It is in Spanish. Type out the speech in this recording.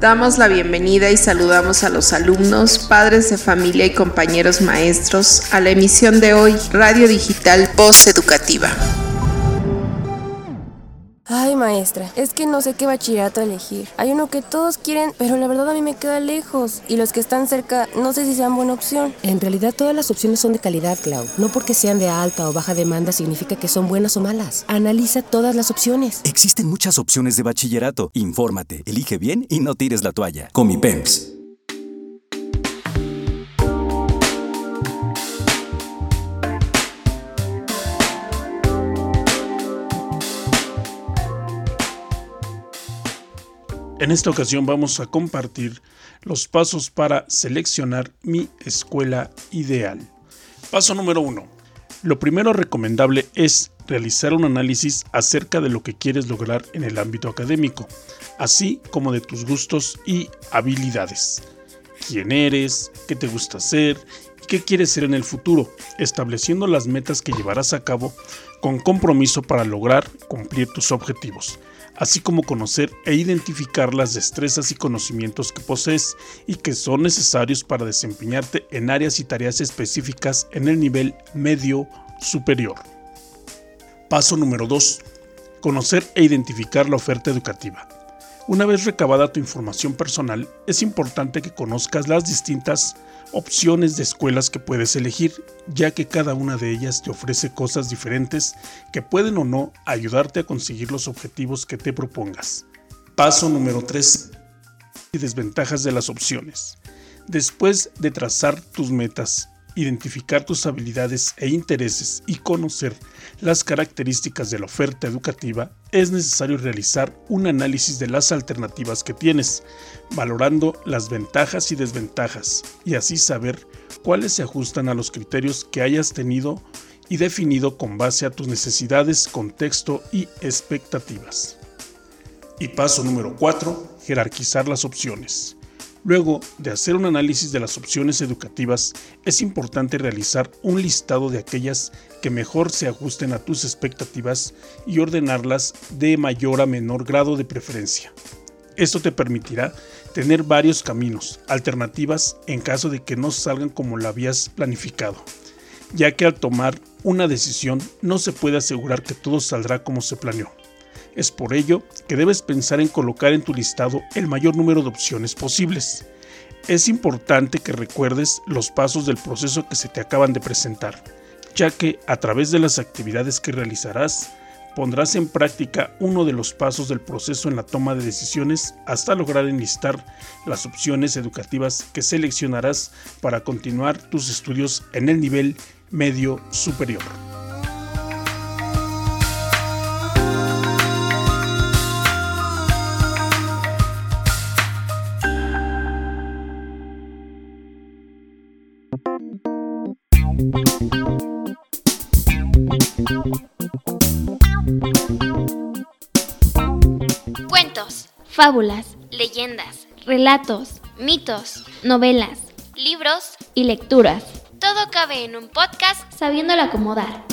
Damos la bienvenida y saludamos a los alumnos, padres de familia y compañeros maestros a la emisión de hoy, Radio Digital Voz Educativa. Ay, maestra, es que no sé qué bachillerato elegir. Hay uno que todos quieren, pero la verdad a mí me queda lejos. Y los que están cerca, no sé si sean buena opción. En realidad todas las opciones son de calidad, Clau. No porque sean de alta o baja demanda significa que son buenas o malas. Analiza todas las opciones. Existen muchas opciones de bachillerato. Infórmate, elige bien y no tires la toalla. Comipems. En esta ocasión vamos a compartir los pasos para seleccionar mi escuela ideal. Paso número 1. Lo primero recomendable es realizar un análisis acerca de lo que quieres lograr en el ámbito académico, así como de tus gustos y habilidades. ¿Quién eres? ¿Qué te gusta hacer? ¿Y qué quieres ser en el futuro? Estableciendo las metas que llevarás a cabo con compromiso para lograr cumplir tus objetivos así como conocer e identificar las destrezas y conocimientos que posees y que son necesarios para desempeñarte en áreas y tareas específicas en el nivel medio superior. Paso número 2. Conocer e identificar la oferta educativa. Una vez recabada tu información personal, es importante que conozcas las distintas opciones de escuelas que puedes elegir, ya que cada una de ellas te ofrece cosas diferentes que pueden o no ayudarte a conseguir los objetivos que te propongas. Paso número 3. Y desventajas de las opciones. Después de trazar tus metas identificar tus habilidades e intereses y conocer las características de la oferta educativa, es necesario realizar un análisis de las alternativas que tienes, valorando las ventajas y desventajas, y así saber cuáles se ajustan a los criterios que hayas tenido y definido con base a tus necesidades, contexto y expectativas. Y paso número 4, jerarquizar las opciones. Luego de hacer un análisis de las opciones educativas, es importante realizar un listado de aquellas que mejor se ajusten a tus expectativas y ordenarlas de mayor a menor grado de preferencia. Esto te permitirá tener varios caminos, alternativas en caso de que no salgan como lo habías planificado, ya que al tomar una decisión no se puede asegurar que todo saldrá como se planeó. Es por ello que debes pensar en colocar en tu listado el mayor número de opciones posibles. Es importante que recuerdes los pasos del proceso que se te acaban de presentar, ya que a través de las actividades que realizarás, pondrás en práctica uno de los pasos del proceso en la toma de decisiones hasta lograr enlistar las opciones educativas que seleccionarás para continuar tus estudios en el nivel medio superior. Cuentos, fábulas, leyendas, relatos, mitos, novelas, libros y lecturas. Todo cabe en un podcast sabiéndolo acomodar.